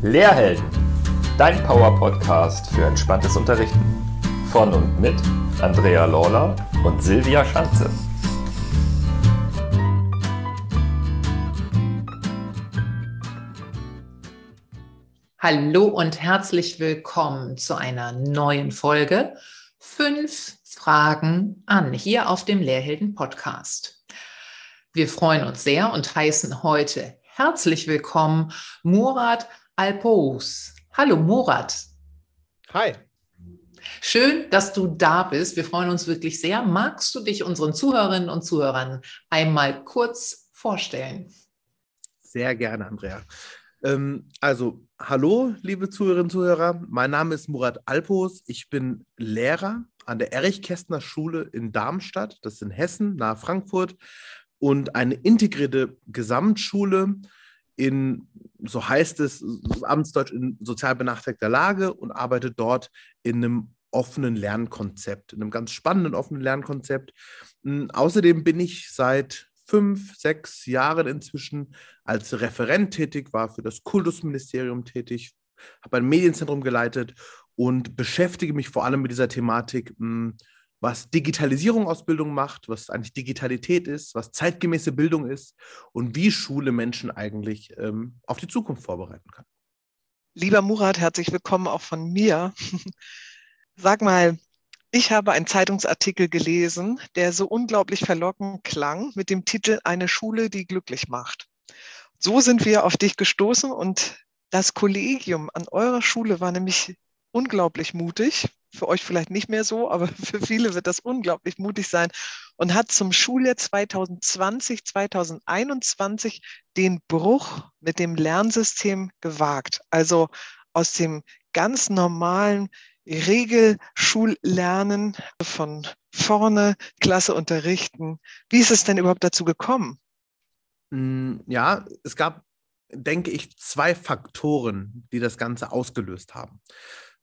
Lehrhelden, dein Power-Podcast für entspanntes Unterrichten. Von und mit Andrea Lawler und Silvia Schanze. Hallo und herzlich willkommen zu einer neuen Folge. Fünf Fragen an hier auf dem Lehrhelden Podcast. Wir freuen uns sehr und heißen heute herzlich willkommen Murat Alpous. Hallo Murat. Hi. Schön, dass du da bist. Wir freuen uns wirklich sehr. Magst du dich unseren Zuhörerinnen und Zuhörern einmal kurz vorstellen? Sehr gerne, Andrea. Ähm, also, hallo, liebe Zuhörerinnen und Zuhörer. Mein Name ist Murat Alpos. Ich bin Lehrer an der Erich-Kästner Schule in Darmstadt, das ist in Hessen, nahe Frankfurt, und eine integrierte Gesamtschule in, so heißt es, Amtsdeutsch in sozial benachteiligter Lage und arbeite dort in einem offenen Lernkonzept, in einem ganz spannenden offenen Lernkonzept. Hm, außerdem bin ich seit fünf, sechs Jahren inzwischen als Referent tätig, war für das Kultusministerium tätig, habe ein Medienzentrum geleitet und beschäftige mich vor allem mit dieser Thematik, hm, was Digitalisierung aus Bildung macht, was eigentlich Digitalität ist, was zeitgemäße Bildung ist und wie Schule Menschen eigentlich ähm, auf die Zukunft vorbereiten kann. Lieber Murat, herzlich willkommen auch von mir. Sag mal, ich habe einen Zeitungsartikel gelesen, der so unglaublich verlockend klang mit dem Titel Eine Schule, die glücklich macht. So sind wir auf dich gestoßen und das Kollegium an eurer Schule war nämlich unglaublich mutig. Für euch vielleicht nicht mehr so, aber für viele wird das unglaublich mutig sein und hat zum Schuljahr 2020, 2021 den Bruch mit dem Lernsystem gewagt. Also aus dem ganz normalen Regelschullernen von vorne Klasse unterrichten. Wie ist es denn überhaupt dazu gekommen? Mm, ja, es gab, denke ich, zwei Faktoren, die das Ganze ausgelöst haben.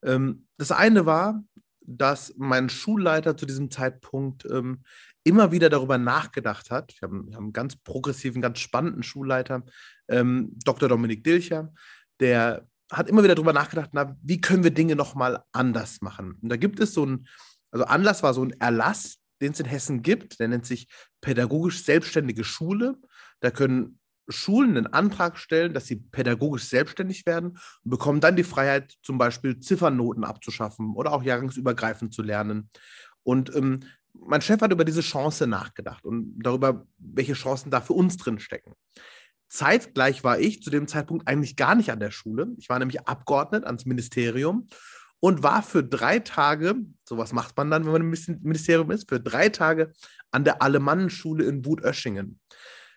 Ähm, das eine war, dass mein Schulleiter zu diesem Zeitpunkt ähm, immer wieder darüber nachgedacht hat. Wir haben, einen ganz progressiven, ganz spannenden Schulleiter, ähm, Dr. Dominik Dilcher, der hat immer wieder darüber nachgedacht, na, wie können wir Dinge nochmal anders machen? Und da gibt es so ein, also Anlass war so ein Erlass, den es in Hessen gibt, der nennt sich pädagogisch selbstständige Schule. Da können Schulen einen Antrag stellen, dass sie pädagogisch selbstständig werden und bekommen dann die Freiheit, zum Beispiel Ziffernnoten abzuschaffen oder auch jahrgangsübergreifend zu lernen. Und ähm, mein Chef hat über diese Chance nachgedacht und darüber, welche Chancen da für uns drin stecken. Zeitgleich war ich zu dem Zeitpunkt eigentlich gar nicht an der Schule. Ich war nämlich abgeordnet ans Ministerium und war für drei Tage, sowas macht man dann, wenn man im Ministerium ist, für drei Tage an der Alemannenschule in Wut-Öschingen.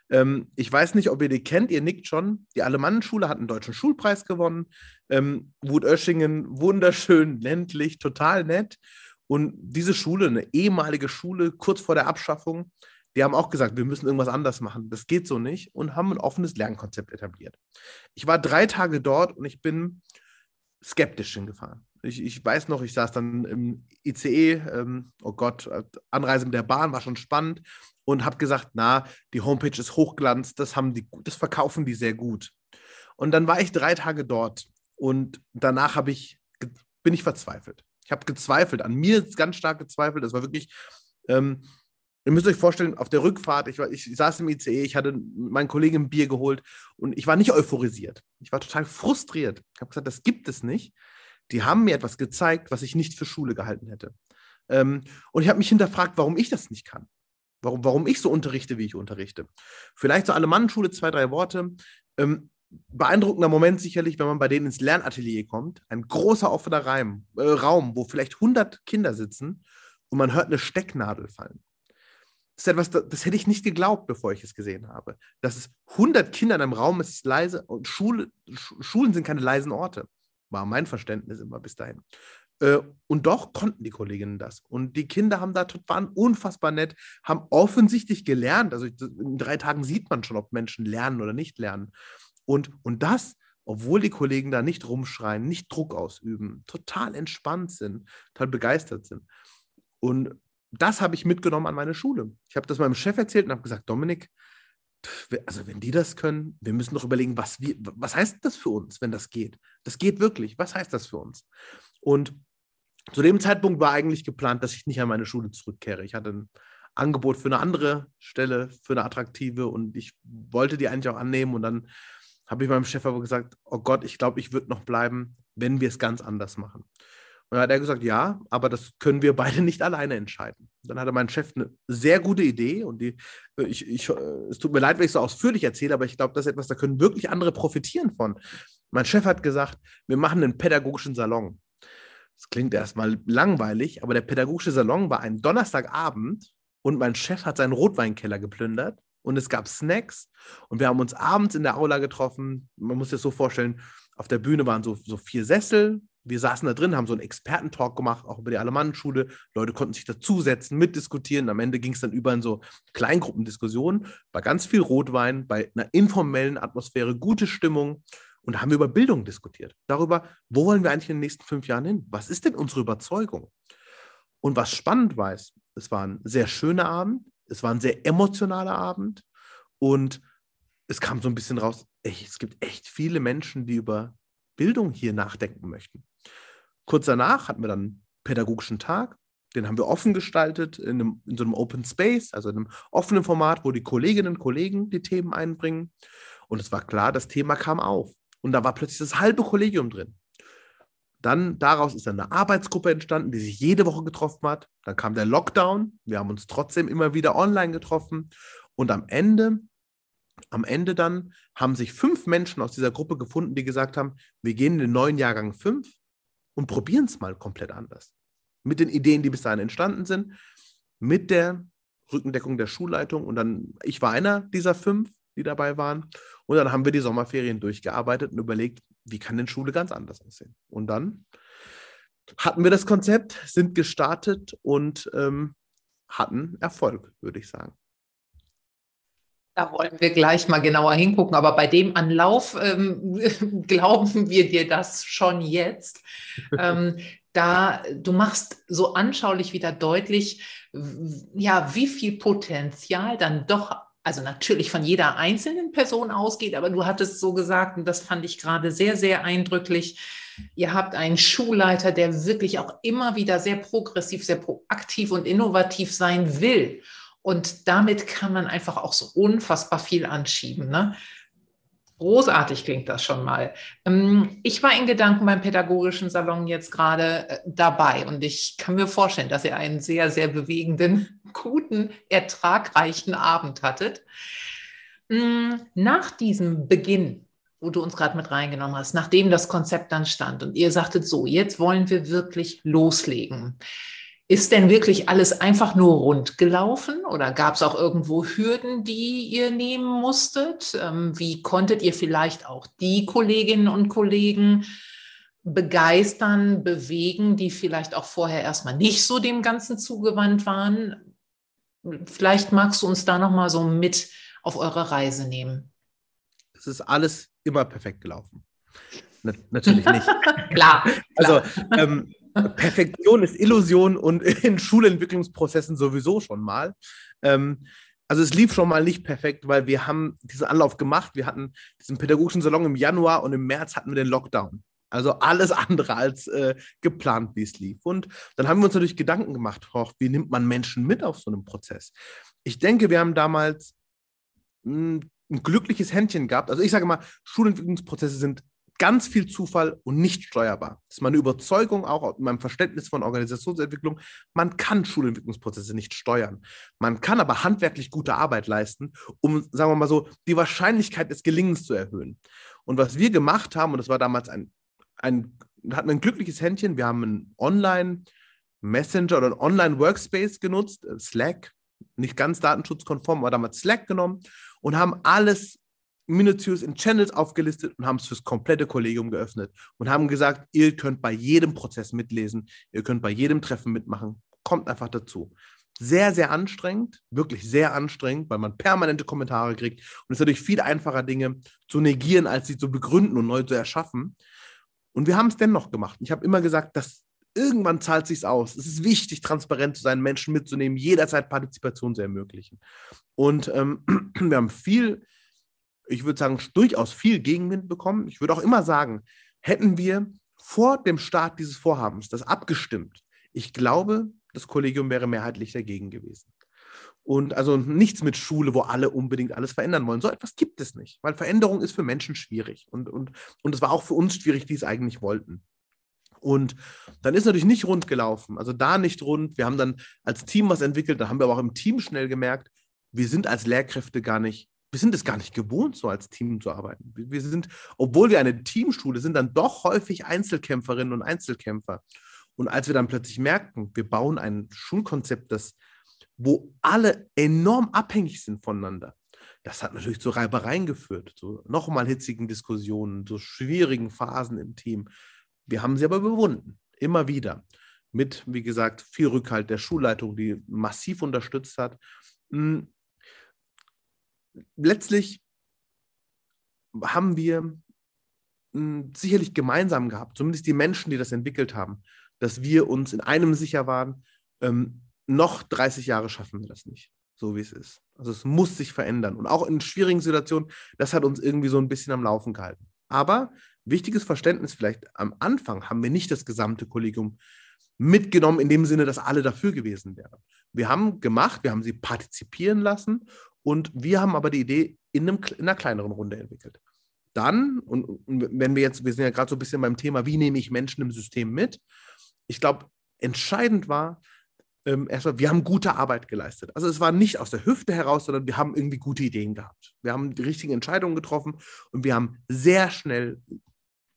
Ähm, ich weiß nicht, ob ihr die kennt, ihr nickt schon. Die Alemannenschule hat einen deutschen Schulpreis gewonnen. Ähm, Wut-Öschingen, wunderschön, ländlich, total nett. Und diese Schule, eine ehemalige Schule, kurz vor der Abschaffung, die haben auch gesagt, wir müssen irgendwas anders machen. Das geht so nicht und haben ein offenes Lernkonzept etabliert. Ich war drei Tage dort und ich bin skeptisch hingefahren. Ich, ich weiß noch, ich saß dann im ICE, ähm, oh Gott, Anreise mit der Bahn war schon spannend und habe gesagt, na, die Homepage ist Hochglanz, das haben die, das verkaufen die sehr gut. Und dann war ich drei Tage dort und danach habe ich, bin ich verzweifelt. Ich habe gezweifelt, an mir ganz stark gezweifelt. Das war wirklich, ähm, ihr müsst euch vorstellen, auf der Rückfahrt, ich, war, ich saß im ICE, ich hatte meinen Kollegen ein Bier geholt und ich war nicht euphorisiert. Ich war total frustriert. Ich habe gesagt, das gibt es nicht. Die haben mir etwas gezeigt, was ich nicht für Schule gehalten hätte. Ähm, und ich habe mich hinterfragt, warum ich das nicht kann. Warum, warum ich so unterrichte, wie ich unterrichte. Vielleicht zur Alemannenschule zwei, drei Worte. Ähm, beeindruckender Moment sicherlich, wenn man bei denen ins Lernatelier kommt. Ein großer offener Reim, äh, Raum, wo vielleicht 100 Kinder sitzen und man hört eine Stecknadel fallen. Das ist etwas, das, das hätte ich nicht geglaubt, bevor ich es gesehen habe. Dass es 100 Kinder in einem Raum ist, ist leise und Schule, Schulen sind keine leisen Orte. War mein Verständnis immer bis dahin. Äh, und doch konnten die Kolleginnen das. Und die Kinder haben da, waren unfassbar nett, haben offensichtlich gelernt. Also in drei Tagen sieht man schon, ob Menschen lernen oder nicht lernen. Und, und das, obwohl die Kollegen da nicht rumschreien, nicht Druck ausüben, total entspannt sind, total begeistert sind. Und das habe ich mitgenommen an meine Schule. Ich habe das meinem Chef erzählt und habe gesagt, Dominik, also wenn die das können, wir müssen doch überlegen, was, wir, was heißt das für uns, wenn das geht? Das geht wirklich. Was heißt das für uns? Und zu dem Zeitpunkt war eigentlich geplant, dass ich nicht an meine Schule zurückkehre. Ich hatte ein Angebot für eine andere Stelle, für eine attraktive und ich wollte die eigentlich auch annehmen. Und dann habe ich meinem Chef aber gesagt, oh Gott, ich glaube, ich würde noch bleiben, wenn wir es ganz anders machen. Und dann hat er gesagt, ja, aber das können wir beide nicht alleine entscheiden. Dann hatte mein Chef eine sehr gute Idee und die, ich, ich, äh, es tut mir leid, wenn ich so ausführlich erzähle, aber ich glaube, das ist etwas, da können wirklich andere profitieren von. Mein Chef hat gesagt, wir machen einen pädagogischen Salon. Das klingt erstmal langweilig, aber der pädagogische Salon war ein Donnerstagabend und mein Chef hat seinen Rotweinkeller geplündert und es gab Snacks und wir haben uns abends in der Aula getroffen. Man muss sich das so vorstellen, auf der Bühne waren so, so vier Sessel. Wir saßen da drin, haben so einen Expertentalk gemacht, auch über die Alemannenschule. Leute konnten sich dazusetzen, mitdiskutieren. Am Ende ging es dann über in so Kleingruppendiskussionen, bei ganz viel Rotwein, bei einer informellen Atmosphäre, gute Stimmung. Und da haben wir über Bildung diskutiert. Darüber, wo wollen wir eigentlich in den nächsten fünf Jahren hin? Was ist denn unsere Überzeugung? Und was spannend war, ist, es war ein sehr schöner Abend, es war ein sehr emotionaler Abend und es kam so ein bisschen raus, es gibt echt viele Menschen, die über Bildung hier nachdenken möchten. Kurz danach hatten wir dann einen pädagogischen Tag, den haben wir offen gestaltet in, einem, in so einem Open Space, also in einem offenen Format, wo die Kolleginnen und Kollegen die Themen einbringen. Und es war klar, das Thema kam auf. Und da war plötzlich das halbe Kollegium drin. Dann daraus ist eine Arbeitsgruppe entstanden, die sich jede Woche getroffen hat. Dann kam der Lockdown. Wir haben uns trotzdem immer wieder online getroffen. Und am Ende, am Ende dann haben sich fünf Menschen aus dieser Gruppe gefunden, die gesagt haben, wir gehen in den neuen Jahrgang fünf und probieren es mal komplett anders. Mit den Ideen, die bis dahin entstanden sind, mit der Rückendeckung der Schulleitung. Und dann, ich war einer dieser fünf, die dabei waren. Und dann haben wir die Sommerferien durchgearbeitet und überlegt, wie kann denn Schule ganz anders aussehen? Und dann hatten wir das Konzept, sind gestartet und ähm, hatten Erfolg, würde ich sagen. Da wollen wir gleich mal genauer hingucken. Aber bei dem Anlauf ähm, glauben wir dir das schon jetzt. ähm, da du machst so anschaulich wieder deutlich, ja, wie viel Potenzial dann doch also natürlich von jeder einzelnen Person ausgeht, aber du hattest so gesagt, und das fand ich gerade sehr, sehr eindrücklich, ihr habt einen Schulleiter, der wirklich auch immer wieder sehr progressiv, sehr proaktiv und innovativ sein will. Und damit kann man einfach auch so unfassbar viel anschieben. Ne? Großartig klingt das schon mal. Ähm, ich war in Gedanken beim pädagogischen Salon jetzt gerade äh, dabei und ich kann mir vorstellen, dass ihr einen sehr, sehr bewegenden, guten, ertragreichen Abend hattet. Mm, nach diesem Beginn, wo du uns gerade mit reingenommen hast, nachdem das Konzept dann stand und ihr sagtet so, jetzt wollen wir wirklich loslegen. Ist denn wirklich alles einfach nur rund gelaufen oder gab es auch irgendwo Hürden, die ihr nehmen musstet? Ähm, wie konntet ihr vielleicht auch die Kolleginnen und Kollegen begeistern, bewegen, die vielleicht auch vorher erstmal nicht so dem Ganzen zugewandt waren? Vielleicht magst du uns da noch mal so mit auf eure Reise nehmen. Es ist alles immer perfekt gelaufen. Na, natürlich nicht. klar, klar. Also ähm, Perfektion ist Illusion und in Schulentwicklungsprozessen sowieso schon mal. Ähm, also es lief schon mal nicht perfekt, weil wir haben diesen Anlauf gemacht. Wir hatten diesen pädagogischen Salon im Januar und im März hatten wir den Lockdown. Also alles andere als äh, geplant, wie es lief. Und dann haben wir uns natürlich Gedanken gemacht, hoch, wie nimmt man Menschen mit auf so einem Prozess? Ich denke, wir haben damals hm, ein glückliches Händchen gehabt. Also ich sage mal, Schulentwicklungsprozesse sind ganz viel Zufall und nicht steuerbar. Das ist meine Überzeugung auch in meinem Verständnis von Organisationsentwicklung. Man kann Schulentwicklungsprozesse nicht steuern. Man kann aber handwerklich gute Arbeit leisten, um, sagen wir mal so, die Wahrscheinlichkeit des Gelingens zu erhöhen. Und was wir gemacht haben, und das war damals ein, ein hatten ein glückliches Händchen, wir haben einen Online-Messenger oder einen Online-Workspace genutzt, äh, Slack, nicht ganz datenschutzkonform, aber damals Slack genommen und haben alles minutiös in Channels aufgelistet und haben es fürs komplette Kollegium geöffnet und haben gesagt, ihr könnt bei jedem Prozess mitlesen, ihr könnt bei jedem Treffen mitmachen, kommt einfach dazu. Sehr, sehr anstrengend, wirklich sehr anstrengend, weil man permanente Kommentare kriegt und es ist natürlich viel einfacher, Dinge zu negieren, als sie zu begründen und neu zu erschaffen. Und wir haben es dennoch gemacht. Ich habe immer gesagt, das irgendwann zahlt sich's aus. Es ist wichtig, transparent zu sein, Menschen mitzunehmen, jederzeit Partizipation zu ermöglichen. Und ähm, wir haben viel, ich würde sagen, durchaus viel Gegenwind bekommen. Ich würde auch immer sagen, hätten wir vor dem Start dieses Vorhabens das abgestimmt, ich glaube, das Kollegium wäre mehrheitlich dagegen gewesen. Und also nichts mit Schule, wo alle unbedingt alles verändern wollen. So etwas gibt es nicht, weil Veränderung ist für Menschen schwierig. Und, und, und es war auch für uns schwierig, die es eigentlich wollten. Und dann ist natürlich nicht rund gelaufen, also da nicht rund. Wir haben dann als Team was entwickelt, da haben wir aber auch im Team schnell gemerkt, wir sind als Lehrkräfte gar nicht, wir sind es gar nicht gewohnt, so als Team zu arbeiten. Wir sind, obwohl wir eine Teamschule sind, dann doch häufig Einzelkämpferinnen und Einzelkämpfer. Und als wir dann plötzlich merkten, wir bauen ein Schulkonzept, das, wo alle enorm abhängig sind voneinander, das hat natürlich zu Reibereien geführt, zu nochmal hitzigen Diskussionen, zu schwierigen Phasen im Team. Wir haben sie aber überwunden, immer wieder. Mit, wie gesagt, viel Rückhalt der Schulleitung, die massiv unterstützt hat. Hm. Letztlich haben wir hm, sicherlich gemeinsam gehabt, zumindest die Menschen, die das entwickelt haben, dass wir uns in einem sicher waren, ähm, noch 30 Jahre schaffen wir das nicht, so wie es ist. Also es muss sich verändern. Und auch in schwierigen Situationen, das hat uns irgendwie so ein bisschen am Laufen gehalten. Aber wichtiges Verständnis vielleicht am Anfang haben wir nicht das gesamte Kollegium mitgenommen in dem Sinne, dass alle dafür gewesen wären. Wir haben gemacht, wir haben sie partizipieren lassen und wir haben aber die Idee in, einem, in einer kleineren Runde entwickelt. Dann, und, wenn wir jetzt, wir sind ja gerade so ein bisschen beim Thema, wie nehme ich Menschen im System mit? Ich glaube, entscheidend war, ähm, erstmal, wir haben gute Arbeit geleistet. Also es war nicht aus der Hüfte heraus, sondern wir haben irgendwie gute Ideen gehabt. Wir haben die richtigen Entscheidungen getroffen und wir haben sehr schnell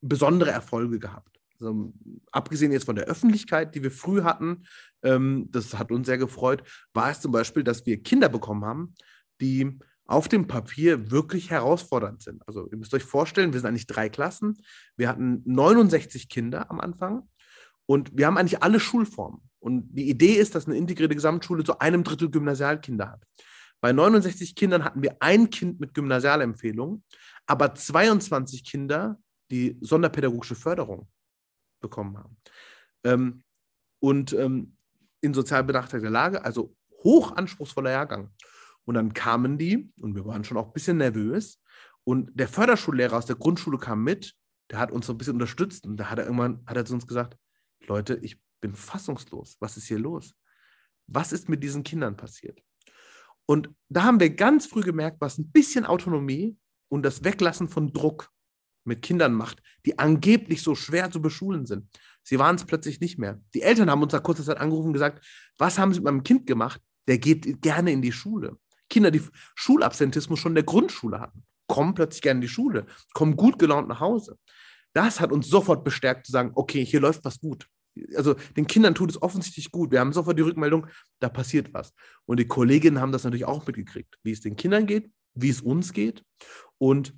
besondere Erfolge gehabt. Also, abgesehen jetzt von der Öffentlichkeit, die wir früh hatten, ähm, das hat uns sehr gefreut, war es zum Beispiel, dass wir Kinder bekommen haben, die auf dem Papier wirklich herausfordernd sind. Also ihr müsst euch vorstellen, wir sind eigentlich drei Klassen. Wir hatten 69 Kinder am Anfang und wir haben eigentlich alle Schulformen. Und die Idee ist, dass eine integrierte Gesamtschule zu einem Drittel Gymnasialkinder hat. Bei 69 Kindern hatten wir ein Kind mit Gymnasialempfehlung, aber 22 Kinder die sonderpädagogische Förderung bekommen haben. Ähm, und ähm, in sozial benachteiligter Lage, also hoch anspruchsvoller Jahrgang. Und dann kamen die, und wir waren schon auch ein bisschen nervös, und der Förderschullehrer aus der Grundschule kam mit, der hat uns so ein bisschen unterstützt und da hat er irgendwann, hat er zu uns gesagt, Leute, ich bin fassungslos. Was ist hier los? Was ist mit diesen Kindern passiert? Und da haben wir ganz früh gemerkt, was ein bisschen Autonomie und das Weglassen von Druck mit Kindern macht, die angeblich so schwer zu beschulen sind. Sie waren es plötzlich nicht mehr. Die Eltern haben uns nach kurzer Zeit angerufen und gesagt, was haben sie mit meinem Kind gemacht? Der geht gerne in die Schule. Kinder, die Schulabsentismus schon in der Grundschule hatten, kommen plötzlich gerne in die Schule, kommen gut gelaunt nach Hause. Das hat uns sofort bestärkt zu sagen, okay, hier läuft was gut. Also den Kindern tut es offensichtlich gut. Wir haben sofort die Rückmeldung, da passiert was. Und die Kolleginnen haben das natürlich auch mitgekriegt, wie es den Kindern geht, wie es uns geht. Und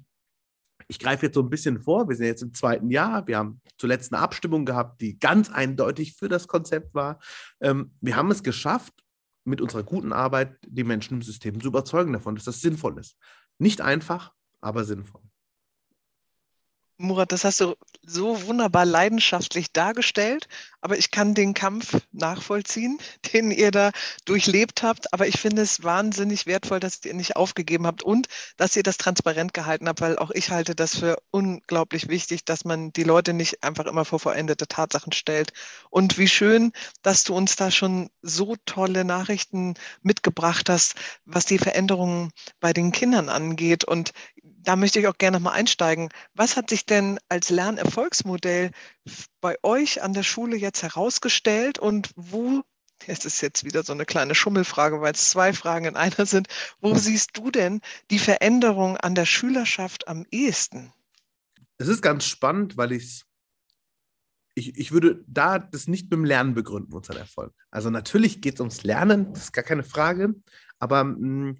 ich greife jetzt so ein bisschen vor. Wir sind jetzt im zweiten Jahr. Wir haben zuletzt eine Abstimmung gehabt, die ganz eindeutig für das Konzept war. Ähm, wir haben es geschafft, mit unserer guten Arbeit die Menschen im System zu überzeugen davon, dass das sinnvoll ist. Nicht einfach, aber sinnvoll. Murat, das hast du so wunderbar leidenschaftlich dargestellt, aber ich kann den Kampf nachvollziehen, den ihr da durchlebt habt. Aber ich finde es wahnsinnig wertvoll, dass ihr nicht aufgegeben habt und dass ihr das transparent gehalten habt, weil auch ich halte das für unglaublich wichtig, dass man die Leute nicht einfach immer vor vollendete Tatsachen stellt. Und wie schön, dass du uns da schon so tolle Nachrichten mitgebracht hast, was die Veränderungen bei den Kindern angeht. Und da möchte ich auch gerne nochmal einsteigen. Was hat sich denn als Lernerfolgsmodell bei euch an der Schule jetzt herausgestellt und wo, es ist jetzt wieder so eine kleine Schummelfrage, weil es zwei Fragen in einer sind, wo siehst du denn die Veränderung an der Schülerschaft am ehesten? Es ist ganz spannend, weil ich ich, ich würde da das nicht mit dem Lernen begründen, unseren Erfolg. Also natürlich geht es ums Lernen, das ist gar keine Frage, aber mh, hm,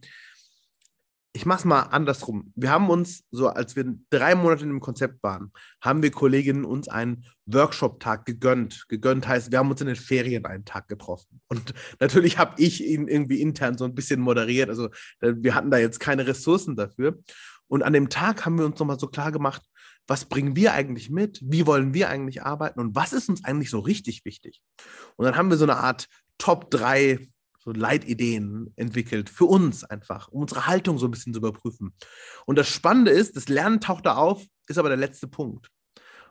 ich mache es mal andersrum. Wir haben uns, so als wir drei Monate in dem Konzept waren, haben wir Kolleginnen uns einen Workshop-Tag gegönnt. Gegönnt heißt, wir haben uns in den Ferien einen Tag getroffen. Und natürlich habe ich ihn irgendwie intern so ein bisschen moderiert. Also wir hatten da jetzt keine Ressourcen dafür. Und an dem Tag haben wir uns nochmal so klar gemacht, was bringen wir eigentlich mit? Wie wollen wir eigentlich arbeiten? Und was ist uns eigentlich so richtig wichtig? Und dann haben wir so eine Art Top 3 so Leitideen entwickelt für uns einfach, um unsere Haltung so ein bisschen zu überprüfen. Und das Spannende ist, das Lernen taucht da auf, ist aber der letzte Punkt.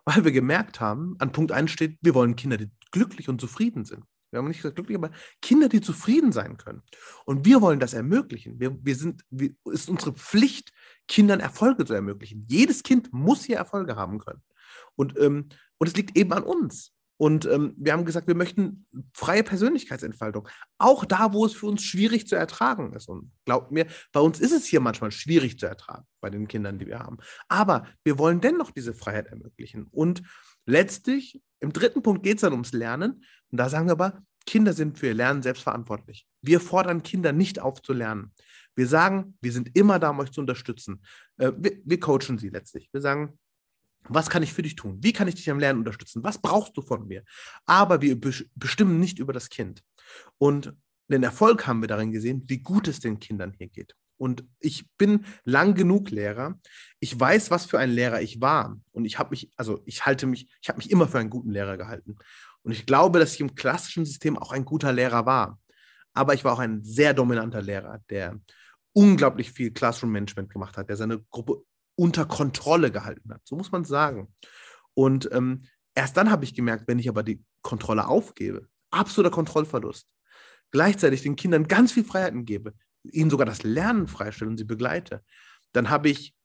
Weil wir gemerkt haben, an Punkt 1 steht, wir wollen Kinder, die glücklich und zufrieden sind. Wir haben nicht gesagt glücklich, aber Kinder, die zufrieden sein können. Und wir wollen das ermöglichen. Wir, wir sind, wir, ist unsere Pflicht, Kindern Erfolge zu ermöglichen. Jedes Kind muss hier Erfolge haben können. Und, ähm, und es liegt eben an uns. Und ähm, wir haben gesagt, wir möchten freie Persönlichkeitsentfaltung. Auch da, wo es für uns schwierig zu ertragen ist. Und glaubt mir, bei uns ist es hier manchmal schwierig zu ertragen, bei den Kindern, die wir haben. Aber wir wollen dennoch diese Freiheit ermöglichen. Und letztlich, im dritten Punkt geht es dann ums Lernen. Und da sagen wir aber, Kinder sind für ihr Lernen selbstverantwortlich. Wir fordern Kinder nicht auf zu lernen. Wir sagen, wir sind immer da, um euch zu unterstützen. Äh, wir, wir coachen sie letztlich. Wir sagen, was kann ich für dich tun? Wie kann ich dich am Lernen unterstützen? Was brauchst du von mir? Aber wir bestimmen nicht über das Kind. Und den Erfolg haben wir darin gesehen, wie gut es den Kindern hier geht. Und ich bin lang genug Lehrer. Ich weiß, was für ein Lehrer ich war. Und ich habe mich, also ich halte mich, ich habe mich immer für einen guten Lehrer gehalten. Und ich glaube, dass ich im klassischen System auch ein guter Lehrer war. Aber ich war auch ein sehr dominanter Lehrer, der unglaublich viel Classroom Management gemacht hat, der seine Gruppe unter Kontrolle gehalten hat. So muss man sagen. Und ähm, erst dann habe ich gemerkt, wenn ich aber die Kontrolle aufgebe, absoluter Kontrollverlust, gleichzeitig den Kindern ganz viel Freiheiten gebe, ihnen sogar das Lernen freistelle und sie begleite, dann habe ich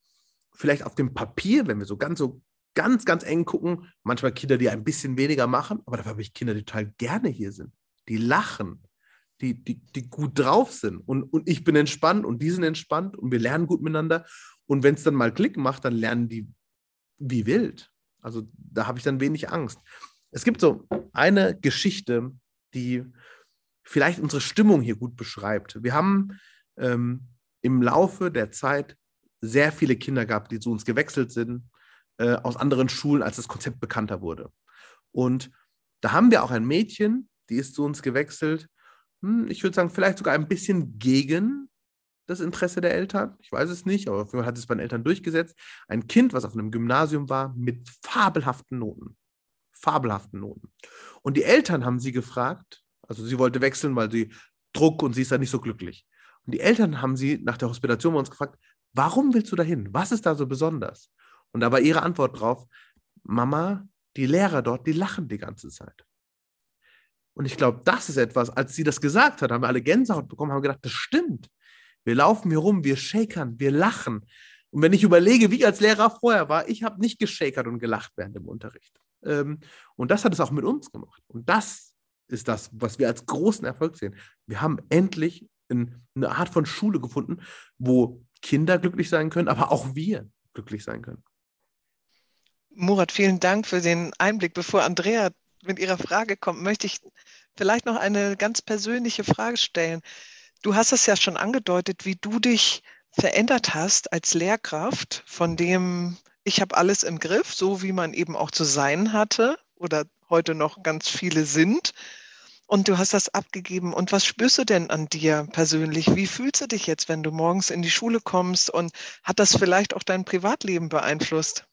vielleicht auf dem Papier, wenn wir so ganz so ganz, ganz eng gucken, manchmal Kinder, die ein bisschen weniger machen, aber dafür habe ich Kinder, die total gerne hier sind, die lachen, die, die, die gut drauf sind und, und ich bin entspannt und die sind entspannt und wir lernen gut miteinander und wenn es dann mal Klick macht, dann lernen die wie wild. Also da habe ich dann wenig Angst. Es gibt so eine Geschichte, die vielleicht unsere Stimmung hier gut beschreibt. Wir haben ähm, im Laufe der Zeit sehr viele Kinder gehabt, die zu uns gewechselt sind, äh, aus anderen Schulen, als das Konzept bekannter wurde. Und da haben wir auch ein Mädchen, die ist zu uns gewechselt. Hm, ich würde sagen, vielleicht sogar ein bisschen gegen das Interesse der Eltern. Ich weiß es nicht, aber hat es bei den Eltern durchgesetzt. Ein Kind, was auf einem Gymnasium war, mit fabelhaften Noten. Fabelhaften Noten. Und die Eltern haben sie gefragt, also sie wollte wechseln, weil sie Druck und sie ist da nicht so glücklich. Und die Eltern haben sie nach der Hospitation bei uns gefragt, warum willst du dahin? Was ist da so besonders? Und da war ihre Antwort drauf, Mama, die Lehrer dort, die lachen die ganze Zeit. Und ich glaube, das ist etwas, als sie das gesagt hat, haben wir alle Gänsehaut bekommen, haben gedacht, das stimmt. Wir laufen hier rum, wir shakern, wir lachen. Und wenn ich überlege, wie ich als Lehrer vorher war, ich habe nicht geschakert und gelacht während dem Unterricht. Ähm, und das hat es auch mit uns gemacht. Und das ist das, was wir als großen Erfolg sehen. Wir haben endlich eine Art von Schule gefunden, wo Kinder glücklich sein können, aber auch wir glücklich sein können. Murat, vielen Dank für den Einblick. Bevor Andrea mit ihrer Frage kommt, möchte ich vielleicht noch eine ganz persönliche Frage stellen. Du hast es ja schon angedeutet, wie du dich verändert hast als Lehrkraft, von dem ich habe alles im Griff, so wie man eben auch zu sein hatte oder heute noch ganz viele sind. Und du hast das abgegeben. Und was spürst du denn an dir persönlich? Wie fühlst du dich jetzt, wenn du morgens in die Schule kommst? Und hat das vielleicht auch dein Privatleben beeinflusst?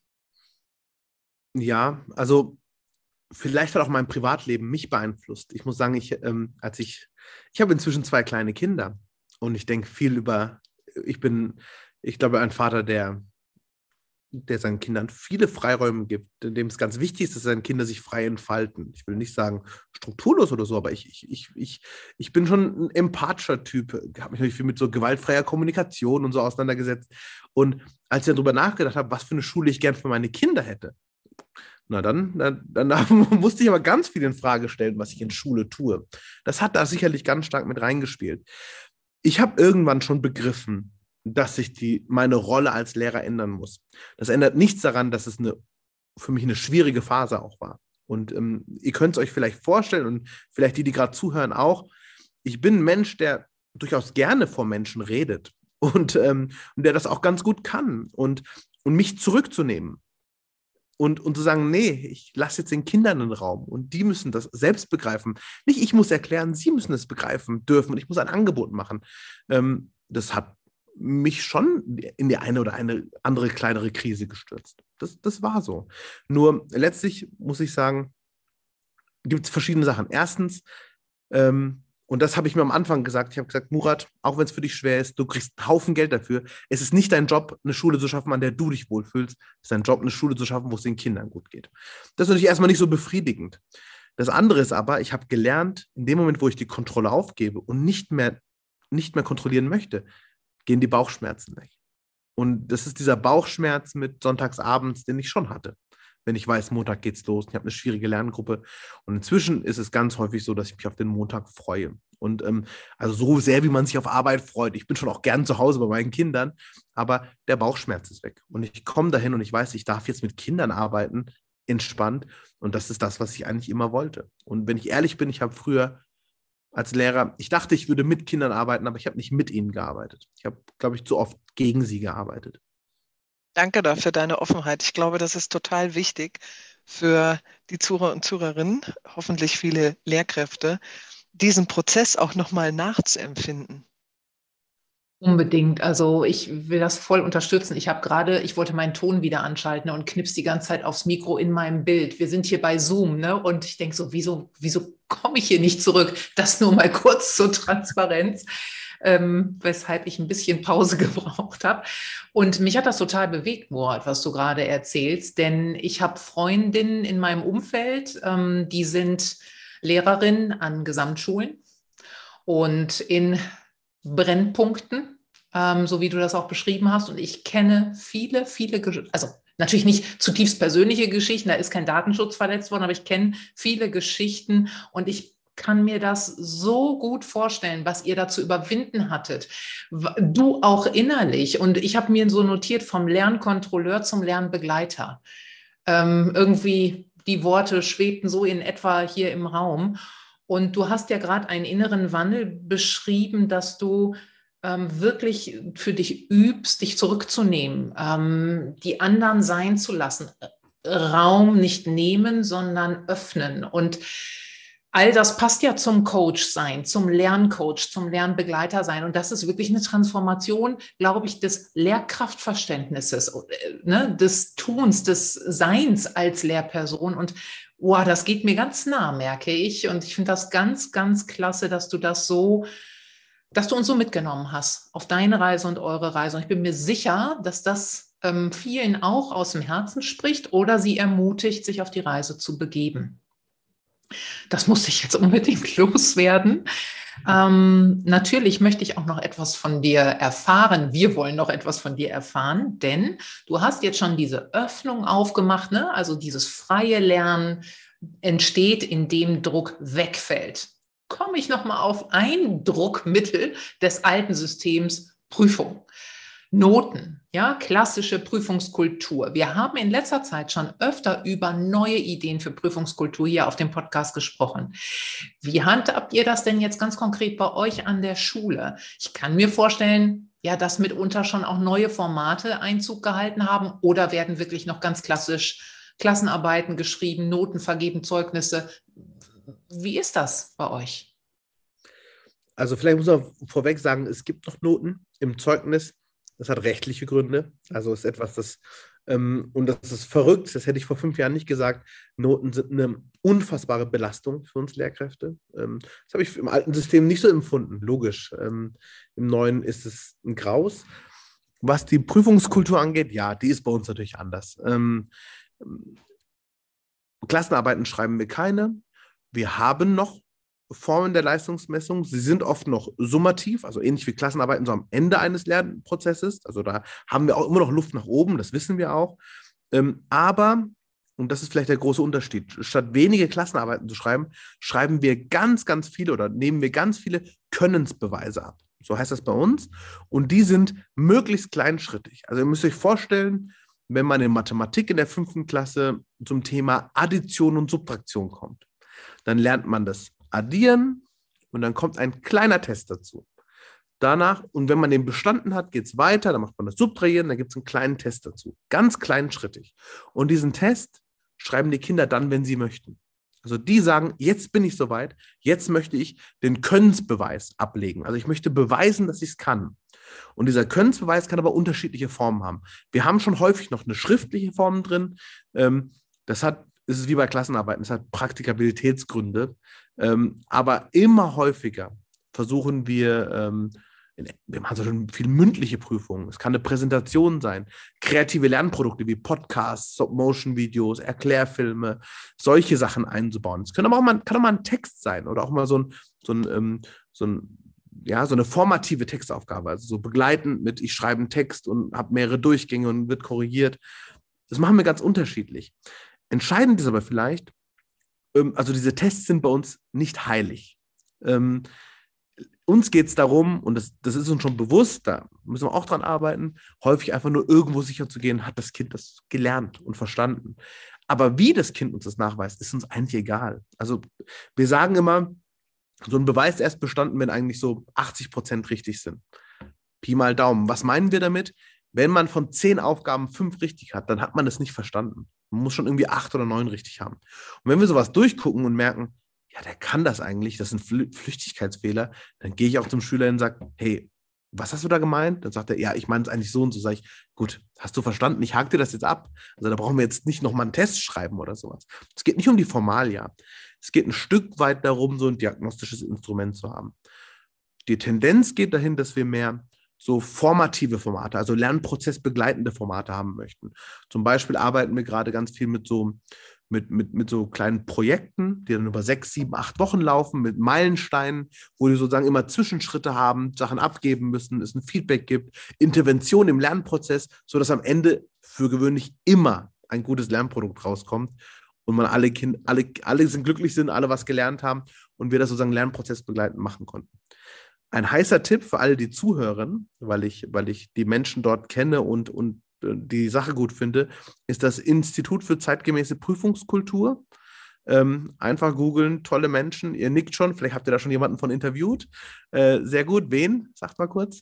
Ja, also vielleicht hat auch mein Privatleben mich beeinflusst. Ich muss sagen, ich, ähm, als ich, ich habe inzwischen zwei kleine Kinder und ich denke viel über, ich bin, ich glaube, ein Vater, der, der seinen Kindern viele Freiräume gibt, in dem es ganz wichtig ist, dass seine Kinder sich frei entfalten. Ich will nicht sagen strukturlos oder so, aber ich, ich, ich, ich, ich bin schon ein empathischer Typ, habe mich natürlich viel mit so gewaltfreier Kommunikation und so auseinandergesetzt. Und als ich darüber nachgedacht habe, was für eine Schule ich gern für meine Kinder hätte, na dann, dann, dann musste ich aber ganz viel in Frage stellen, was ich in Schule tue. Das hat da sicherlich ganz stark mit reingespielt. Ich habe irgendwann schon begriffen, dass sich meine Rolle als Lehrer ändern muss. Das ändert nichts daran, dass es eine, für mich eine schwierige Phase auch war. Und ähm, ihr könnt es euch vielleicht vorstellen und vielleicht die, die gerade zuhören, auch. Ich bin ein Mensch, der durchaus gerne vor Menschen redet und, ähm, und der das auch ganz gut kann. Und, und mich zurückzunehmen und, und zu sagen, nee, ich lasse jetzt den Kindern einen Raum und die müssen das selbst begreifen. Nicht ich muss erklären, sie müssen es begreifen dürfen und ich muss ein Angebot machen. Ähm, das hat mich schon in die eine oder eine andere kleinere Krise gestürzt. Das, das war so. Nur letztlich muss ich sagen, gibt es verschiedene Sachen. Erstens, ähm, und das habe ich mir am Anfang gesagt. Ich habe gesagt, Murat, auch wenn es für dich schwer ist, du kriegst einen Haufen Geld dafür. Es ist nicht dein Job, eine Schule zu schaffen, an der du dich wohlfühlst. Es ist dein Job, eine Schule zu schaffen, wo es den Kindern gut geht. Das ist natürlich erstmal nicht so befriedigend. Das andere ist aber, ich habe gelernt, in dem Moment, wo ich die Kontrolle aufgebe und nicht mehr, nicht mehr kontrollieren möchte, gehen die Bauchschmerzen weg. Und das ist dieser Bauchschmerz mit Sonntagsabends, den ich schon hatte wenn ich weiß, Montag geht's los. Ich habe eine schwierige Lerngruppe. Und inzwischen ist es ganz häufig so, dass ich mich auf den Montag freue. Und ähm, also so sehr, wie man sich auf Arbeit freut. Ich bin schon auch gern zu Hause bei meinen Kindern, aber der Bauchschmerz ist weg. Und ich komme dahin und ich weiß, ich darf jetzt mit Kindern arbeiten, entspannt. Und das ist das, was ich eigentlich immer wollte. Und wenn ich ehrlich bin, ich habe früher als Lehrer, ich dachte, ich würde mit Kindern arbeiten, aber ich habe nicht mit ihnen gearbeitet. Ich habe, glaube ich, zu oft gegen sie gearbeitet. Danke dafür deine Offenheit. Ich glaube, das ist total wichtig für die Zuhörer und Zuhörerinnen, hoffentlich viele Lehrkräfte, diesen Prozess auch nochmal nachzuempfinden. Unbedingt. Also ich will das voll unterstützen. Ich habe gerade, ich wollte meinen Ton wieder anschalten und knips die ganze Zeit aufs Mikro in meinem Bild. Wir sind hier bei Zoom, ne? Und ich denke so, wieso, wieso komme ich hier nicht zurück? Das nur mal kurz zur Transparenz ähm, weshalb ich ein bisschen Pause gebraucht habe. Und mich hat das total bewegt, Murat, was du gerade erzählst, denn ich habe Freundinnen in meinem Umfeld, ähm, die sind Lehrerinnen an Gesamtschulen und in Brennpunkten, ähm, so wie du das auch beschrieben hast. Und ich kenne viele, viele, also Natürlich nicht zutiefst persönliche Geschichten, da ist kein Datenschutz verletzt worden, aber ich kenne viele Geschichten und ich kann mir das so gut vorstellen, was ihr da zu überwinden hattet. Du auch innerlich. Und ich habe mir so notiert vom Lernkontrolleur zum Lernbegleiter. Ähm, irgendwie die Worte schwebten so in etwa hier im Raum. Und du hast ja gerade einen inneren Wandel beschrieben, dass du ähm, wirklich für dich übst, dich zurückzunehmen, ähm, die anderen sein zu lassen. Raum nicht nehmen, sondern öffnen. Und all das passt ja zum Coach sein, zum Lerncoach, zum Lernbegleiter sein. Und das ist wirklich eine Transformation, glaube ich, des Lehrkraftverständnisses, äh, ne, des Tuns, des Seins als Lehrperson. Und wow, das geht mir ganz nah, merke ich. Und ich finde das ganz, ganz klasse, dass du das so, dass du uns so mitgenommen hast auf deine Reise und eure Reise. Und ich bin mir sicher, dass das ähm, vielen auch aus dem Herzen spricht oder sie ermutigt, sich auf die Reise zu begeben. Das muss ich jetzt unbedingt loswerden. Ähm, natürlich möchte ich auch noch etwas von dir erfahren. Wir wollen noch etwas von dir erfahren, denn du hast jetzt schon diese Öffnung aufgemacht, ne? also dieses freie Lernen entsteht, indem Druck wegfällt. Komme ich nochmal auf ein Druckmittel des alten Systems Prüfung. Noten, ja, klassische Prüfungskultur. Wir haben in letzter Zeit schon öfter über neue Ideen für Prüfungskultur hier auf dem Podcast gesprochen. Wie handhabt ihr das denn jetzt ganz konkret bei euch an der Schule? Ich kann mir vorstellen, ja, dass mitunter schon auch neue Formate Einzug gehalten haben oder werden wirklich noch ganz klassisch Klassenarbeiten geschrieben, Noten vergeben, Zeugnisse. Wie ist das bei euch? Also vielleicht muss man vorweg sagen, es gibt noch Noten im Zeugnis das hat rechtliche Gründe. Also ist etwas, das, ähm, und das ist verrückt, das hätte ich vor fünf Jahren nicht gesagt. Noten sind eine unfassbare Belastung für uns Lehrkräfte. Ähm, das habe ich im alten System nicht so empfunden, logisch. Ähm, Im neuen ist es ein Graus. Was die Prüfungskultur angeht, ja, die ist bei uns natürlich anders. Ähm, Klassenarbeiten schreiben wir keine. Wir haben noch Formen der Leistungsmessung. Sie sind oft noch summativ, also ähnlich wie Klassenarbeiten so am Ende eines Lernprozesses. Also da haben wir auch immer noch Luft nach oben, das wissen wir auch. Ähm, aber, und das ist vielleicht der große Unterschied, statt wenige Klassenarbeiten zu schreiben, schreiben wir ganz, ganz viele oder nehmen wir ganz viele Könnensbeweise ab. So heißt das bei uns. Und die sind möglichst kleinschrittig. Also ihr müsst euch vorstellen, wenn man in Mathematik in der fünften Klasse zum Thema Addition und Subtraktion kommt, dann lernt man das addieren und dann kommt ein kleiner Test dazu. Danach, und wenn man den bestanden hat, geht es weiter, dann macht man das Subtrahieren, dann gibt es einen kleinen Test dazu. Ganz kleinschrittig. Und diesen Test schreiben die Kinder dann, wenn sie möchten. Also die sagen, jetzt bin ich soweit, jetzt möchte ich den Könnensbeweis ablegen. Also ich möchte beweisen, dass ich es kann. Und dieser Könnensbeweis kann aber unterschiedliche Formen haben. Wir haben schon häufig noch eine schriftliche Form drin. Ähm, das hat, ist es wie bei Klassenarbeiten, es hat Praktikabilitätsgründe. Ähm, aber immer häufiger versuchen wir, ähm, wir machen so schon viel mündliche Prüfungen. Es kann eine Präsentation sein, kreative Lernprodukte wie Podcasts, Stop-Motion-Videos, Erklärfilme, solche Sachen einzubauen. Es kann aber auch mal, kann auch mal ein Text sein oder auch mal so ein, so ein, ähm, so ein ja, so eine formative Textaufgabe, also so begleitend mit, ich schreibe einen Text und habe mehrere Durchgänge und wird korrigiert. Das machen wir ganz unterschiedlich. Entscheidend ist aber vielleicht, ähm, also diese Tests sind bei uns nicht heilig. Ähm, uns geht es darum, und das, das ist uns schon bewusst, da müssen wir auch dran arbeiten, häufig einfach nur irgendwo sicher zu gehen, hat das Kind das gelernt und verstanden. Aber wie das Kind uns das nachweist, ist uns eigentlich egal. Also wir sagen immer, so ein Beweis ist erst bestanden, wenn eigentlich so 80 Prozent richtig sind. Pi mal Daumen. Was meinen wir damit? Wenn man von zehn Aufgaben fünf richtig hat, dann hat man es nicht verstanden. Man muss schon irgendwie acht oder neun richtig haben. Und wenn wir sowas durchgucken und merken, ja, der kann das eigentlich, das sind Flüchtigkeitsfehler, dann gehe ich auch zum Schüler und sage, hey, was hast du da gemeint? Dann sagt er, ja, ich meine es eigentlich so und so. Sage ich, gut, hast du verstanden? Ich hake dir das jetzt ab. Also da brauchen wir jetzt nicht nochmal einen Test schreiben oder sowas. Es geht nicht um die Formalia. Es geht ein Stück weit darum, so ein diagnostisches Instrument zu haben. Die Tendenz geht dahin, dass wir mehr so formative Formate, also lernprozessbegleitende Formate haben möchten. Zum Beispiel arbeiten wir gerade ganz viel mit so mit, mit, mit so kleinen Projekten, die dann über sechs, sieben, acht Wochen laufen, mit Meilensteinen, wo die sozusagen immer Zwischenschritte haben, Sachen abgeben müssen, es ein Feedback gibt, Intervention im Lernprozess, sodass am Ende für gewöhnlich immer ein gutes Lernprodukt rauskommt und man alle, kind, alle, alle sind glücklich sind, alle was gelernt haben und wir das sozusagen Lernprozess begleitend machen konnten. Ein heißer Tipp für alle, die zuhören, weil ich, weil ich die Menschen dort kenne und, und die Sache gut finde, ist das Institut für zeitgemäße Prüfungskultur. Ähm, einfach googeln, tolle Menschen. Ihr nickt schon, vielleicht habt ihr da schon jemanden von interviewt. Äh, sehr gut. Wen? Sagt mal kurz.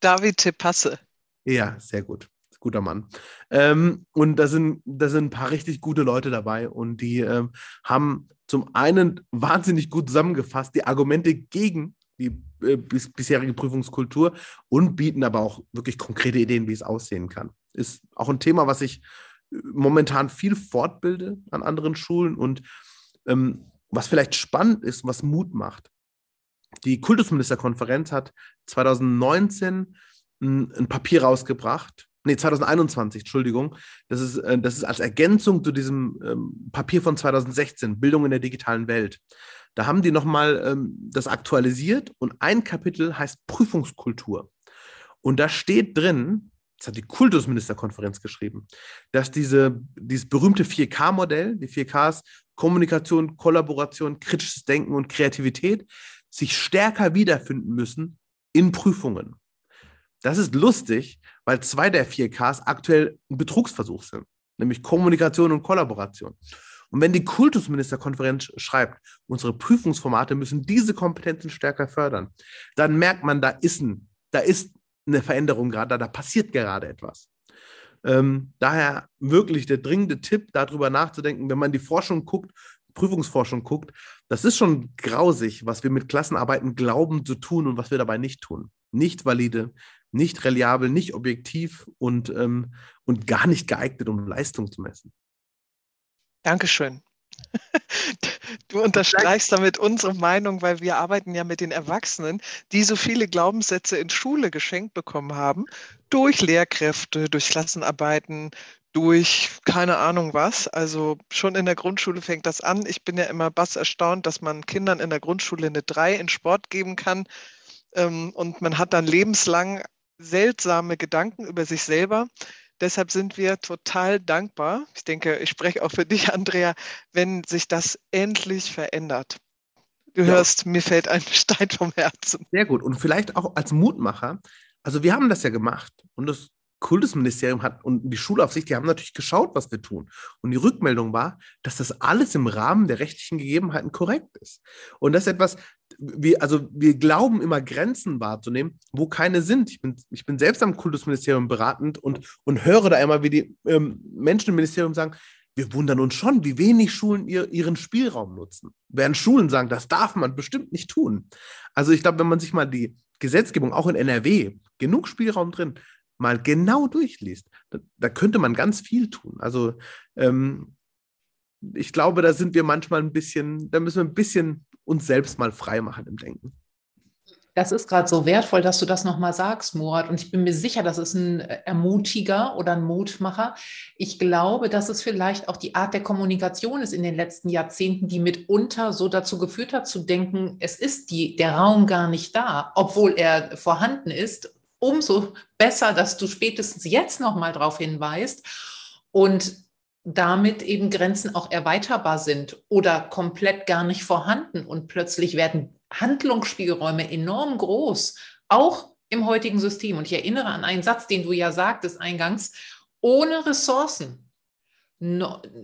David Tepasse. Ja, sehr gut. Guter Mann. Ähm, und da sind, da sind ein paar richtig gute Leute dabei und die ähm, haben zum einen wahnsinnig gut zusammengefasst die Argumente gegen die äh, bis, bisherige Prüfungskultur und bieten aber auch wirklich konkrete Ideen, wie es aussehen kann. Ist auch ein Thema, was ich äh, momentan viel fortbilde an anderen Schulen und ähm, was vielleicht spannend ist, was Mut macht. Die Kultusministerkonferenz hat 2019 ein, ein Papier rausgebracht, nee, 2021, Entschuldigung. Das ist, äh, das ist als Ergänzung zu diesem ähm, Papier von 2016, Bildung in der digitalen Welt. Da haben die nochmal ähm, das aktualisiert und ein Kapitel heißt Prüfungskultur. Und da steht drin, das hat die Kultusministerkonferenz geschrieben, dass diese, dieses berühmte 4K-Modell, die 4Ks, Kommunikation, Kollaboration, kritisches Denken und Kreativität, sich stärker wiederfinden müssen in Prüfungen. Das ist lustig, weil zwei der 4Ks aktuell ein Betrugsversuch sind, nämlich Kommunikation und Kollaboration. Und wenn die Kultusministerkonferenz schreibt, unsere Prüfungsformate müssen diese Kompetenzen stärker fördern, dann merkt man, da ist, ein, da ist eine Veränderung gerade, da passiert gerade etwas. Ähm, daher wirklich der dringende Tipp, darüber nachzudenken, wenn man die Forschung guckt, Prüfungsforschung guckt, das ist schon grausig, was wir mit Klassenarbeiten glauben zu tun und was wir dabei nicht tun. Nicht valide, nicht reliabel, nicht objektiv und, ähm, und gar nicht geeignet, um Leistung zu messen. Dankeschön. Du unterstreichst damit unsere Meinung, weil wir arbeiten ja mit den Erwachsenen, die so viele Glaubenssätze in Schule geschenkt bekommen haben, durch Lehrkräfte, durch Klassenarbeiten, durch keine Ahnung was. Also schon in der Grundschule fängt das an. Ich bin ja immer bass erstaunt, dass man Kindern in der Grundschule eine 3 in Sport geben kann. Ähm, und man hat dann lebenslang seltsame Gedanken über sich selber. Deshalb sind wir total dankbar. Ich denke, ich spreche auch für dich, Andrea, wenn sich das endlich verändert. Du ja. hörst, mir fällt ein Stein vom Herzen. Sehr gut. Und vielleicht auch als Mutmacher. Also wir haben das ja gemacht und das Kultusministerium hat und die Schulaufsicht, die haben natürlich geschaut, was wir tun. Und die Rückmeldung war, dass das alles im Rahmen der rechtlichen Gegebenheiten korrekt ist. Und das ist etwas, wir, also wir glauben immer Grenzen wahrzunehmen, wo keine sind. Ich bin, ich bin selbst am Kultusministerium beratend und, und höre da immer, wie die ähm, Menschen im Ministerium sagen, wir wundern uns schon, wie wenig Schulen ihr, ihren Spielraum nutzen. Während Schulen sagen, das darf man bestimmt nicht tun. Also ich glaube, wenn man sich mal die Gesetzgebung, auch in NRW, genug Spielraum drin, mal genau durchliest, da, da könnte man ganz viel tun. Also ähm, ich glaube, da sind wir manchmal ein bisschen, da müssen wir ein bisschen uns selbst mal frei machen im Denken. Das ist gerade so wertvoll, dass du das nochmal sagst, Murat. Und ich bin mir sicher, das ist ein Ermutiger oder ein Mutmacher. Ich glaube, dass es vielleicht auch die Art der Kommunikation ist in den letzten Jahrzehnten, die mitunter so dazu geführt hat, zu denken, es ist die, der Raum gar nicht da, obwohl er vorhanden ist. Umso besser, dass du spätestens jetzt nochmal darauf hinweist. Und damit eben Grenzen auch erweiterbar sind oder komplett gar nicht vorhanden und plötzlich werden Handlungsspielräume enorm groß, auch im heutigen System. Und ich erinnere an einen Satz, den du ja sagtest eingangs, ohne Ressourcen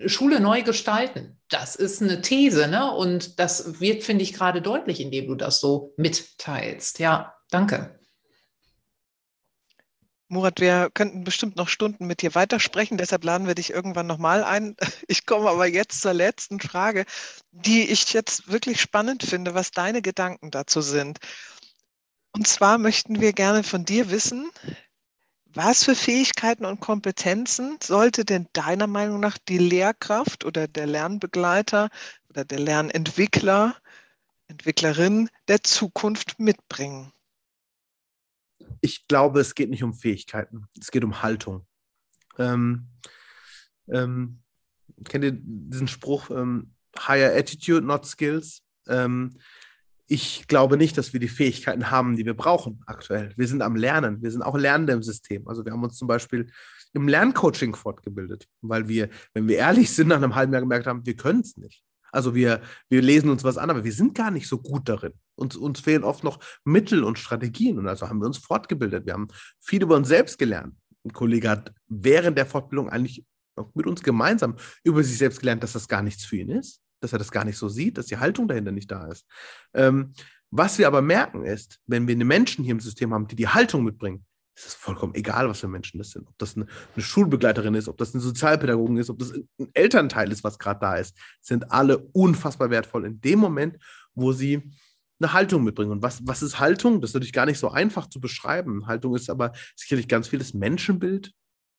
Schule neu gestalten. Das ist eine These, ne? Und das wird, finde ich, gerade deutlich, indem du das so mitteilst. Ja, danke. Murat, wir könnten bestimmt noch Stunden mit dir weitersprechen, deshalb laden wir dich irgendwann nochmal ein. Ich komme aber jetzt zur letzten Frage, die ich jetzt wirklich spannend finde, was deine Gedanken dazu sind. Und zwar möchten wir gerne von dir wissen, was für Fähigkeiten und Kompetenzen sollte denn deiner Meinung nach die Lehrkraft oder der Lernbegleiter oder der Lernentwickler, Entwicklerin der Zukunft mitbringen? Ich glaube, es geht nicht um Fähigkeiten, es geht um Haltung. Ähm, ähm, kennt ihr diesen Spruch, ähm, Higher Attitude, not Skills? Ähm, ich glaube nicht, dass wir die Fähigkeiten haben, die wir brauchen aktuell. Wir sind am Lernen, wir sind auch Lernende im System. Also wir haben uns zum Beispiel im Lerncoaching fortgebildet, weil wir, wenn wir ehrlich sind, nach einem halben Jahr gemerkt haben, wir können es nicht. Also wir, wir lesen uns was an, aber wir sind gar nicht so gut darin. Uns, uns fehlen oft noch Mittel und Strategien. Und also haben wir uns fortgebildet. Wir haben viel über uns selbst gelernt. Ein Kollege hat während der Fortbildung eigentlich mit uns gemeinsam über sich selbst gelernt, dass das gar nichts für ihn ist, dass er das gar nicht so sieht, dass die Haltung dahinter nicht da ist. Ähm, was wir aber merken ist, wenn wir eine Menschen hier im System haben, die die Haltung mitbringen, ist es vollkommen egal, was für Menschen das sind. Ob das eine, eine Schulbegleiterin ist, ob das eine Sozialpädagogin ist, ob das ein Elternteil ist, was gerade da ist, sind alle unfassbar wertvoll in dem Moment, wo sie eine Haltung mitbringen. Und was, was ist Haltung? Das ist natürlich gar nicht so einfach zu beschreiben. Haltung ist aber sicherlich ganz vieles Menschenbild,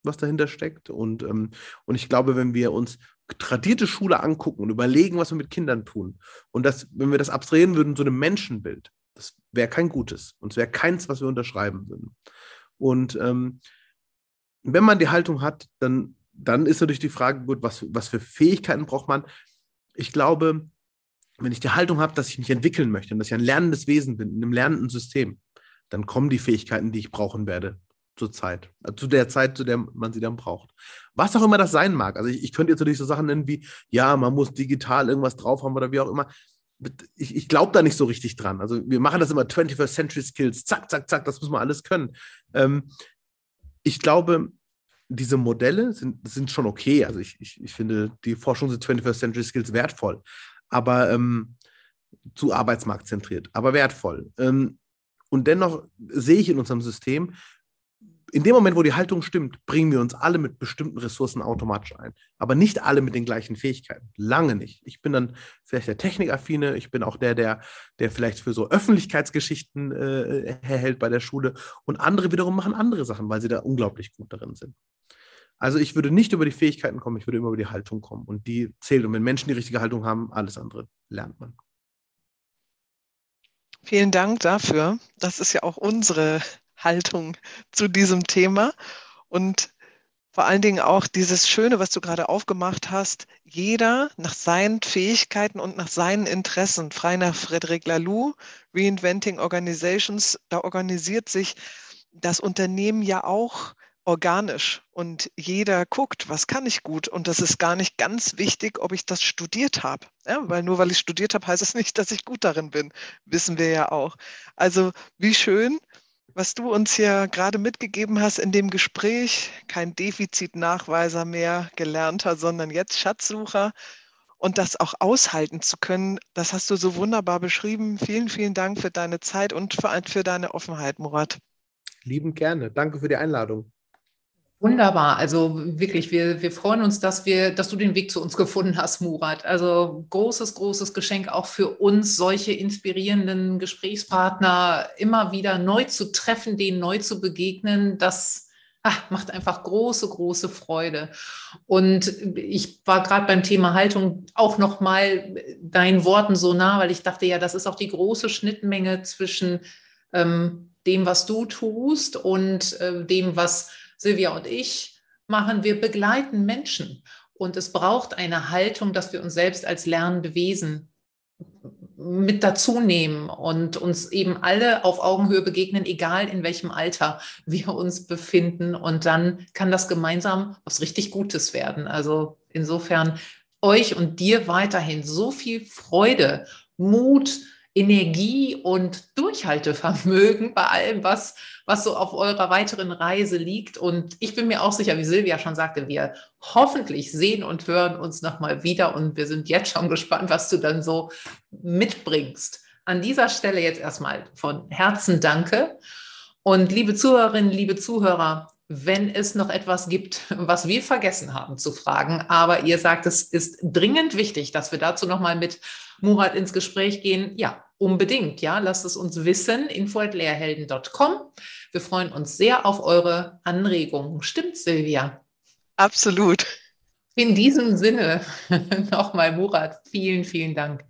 was dahinter steckt. Und, ähm, und ich glaube, wenn wir uns tradierte Schule angucken und überlegen, was wir mit Kindern tun, und das, wenn wir das abstrahieren würden, so einem Menschenbild, das wäre kein gutes. Und es wäre keins, was wir unterschreiben würden. Und ähm, wenn man die Haltung hat, dann, dann ist natürlich die Frage, gut, was, was für Fähigkeiten braucht man? Ich glaube, wenn ich die Haltung habe, dass ich mich entwickeln möchte und dass ich ein lernendes Wesen bin, in einem lernenden System, dann kommen die Fähigkeiten, die ich brauchen werde zur Zeit, äh, zu der Zeit, zu der man sie dann braucht. Was auch immer das sein mag. Also ich, ich könnte jetzt natürlich so Sachen nennen wie, ja, man muss digital irgendwas drauf haben oder wie auch immer. Ich, ich glaube da nicht so richtig dran. Also wir machen das immer 21st Century Skills, zack, zack, zack, das muss man alles können. Ähm, ich glaube, diese Modelle sind, sind schon okay. Also ich, ich, ich finde die Forschung zu 21st Century Skills wertvoll aber ähm, zu arbeitsmarktzentriert, aber wertvoll. Ähm, und dennoch sehe ich in unserem System, in dem Moment, wo die Haltung stimmt, bringen wir uns alle mit bestimmten Ressourcen automatisch ein. Aber nicht alle mit den gleichen Fähigkeiten. Lange nicht. Ich bin dann vielleicht der Technikaffine, ich bin auch der, der, der vielleicht für so Öffentlichkeitsgeschichten äh, herhält bei der Schule. Und andere wiederum machen andere Sachen, weil sie da unglaublich gut darin sind. Also ich würde nicht über die Fähigkeiten kommen, ich würde immer über die Haltung kommen. Und die zählt. Und wenn Menschen die richtige Haltung haben, alles andere lernt man. Vielen Dank dafür. Das ist ja auch unsere Haltung zu diesem Thema. Und vor allen Dingen auch dieses Schöne, was du gerade aufgemacht hast, jeder nach seinen Fähigkeiten und nach seinen Interessen. Frei nach Frederic Laloux, Reinventing Organizations, da organisiert sich das Unternehmen ja auch organisch und jeder guckt, was kann ich gut. Und das ist gar nicht ganz wichtig, ob ich das studiert habe. Ja, weil nur weil ich studiert habe, heißt es nicht, dass ich gut darin bin. Wissen wir ja auch. Also wie schön, was du uns hier gerade mitgegeben hast in dem Gespräch. Kein Defizitnachweiser mehr, gelernter, sondern jetzt Schatzsucher. Und das auch aushalten zu können, das hast du so wunderbar beschrieben. Vielen, vielen Dank für deine Zeit und vor allem für deine Offenheit, Murat. Lieben gerne. Danke für die Einladung. Wunderbar. Also wirklich, wir, wir freuen uns, dass wir, dass du den Weg zu uns gefunden hast, Murat. Also großes, großes Geschenk auch für uns, solche inspirierenden Gesprächspartner immer wieder neu zu treffen, denen neu zu begegnen. Das ach, macht einfach große, große Freude. Und ich war gerade beim Thema Haltung auch noch mal deinen Worten so nah, weil ich dachte ja, das ist auch die große Schnittmenge zwischen ähm, dem, was du tust und äh, dem, was Silvia und ich machen, wir begleiten Menschen. Und es braucht eine Haltung, dass wir uns selbst als lernende Wesen mit dazu nehmen und uns eben alle auf Augenhöhe begegnen, egal in welchem Alter wir uns befinden. Und dann kann das gemeinsam was richtig Gutes werden. Also insofern euch und dir weiterhin so viel Freude, Mut, Energie und Durchhaltevermögen bei allem, was, was so auf eurer weiteren Reise liegt. Und ich bin mir auch sicher, wie Silvia schon sagte, wir hoffentlich sehen und hören uns nochmal wieder. Und wir sind jetzt schon gespannt, was du dann so mitbringst. An dieser Stelle jetzt erstmal von Herzen danke. Und liebe Zuhörerinnen, liebe Zuhörer, wenn es noch etwas gibt, was wir vergessen haben zu fragen, aber ihr sagt, es ist dringend wichtig, dass wir dazu nochmal mit Murat ins Gespräch gehen, ja, unbedingt, ja, lasst es uns wissen, info.lehrhelden.com. Wir freuen uns sehr auf eure Anregungen. Stimmt, Silvia? Absolut. In diesem Sinne nochmal, Murat, vielen, vielen Dank.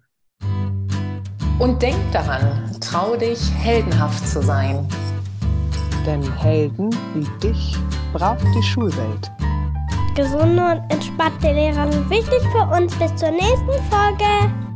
Und denk daran, trau dich, heldenhaft zu sein. Denn Helden wie dich braucht die Schulwelt. Gesunde und entspannte Lehrer sind wichtig für uns. Bis zur nächsten Folge.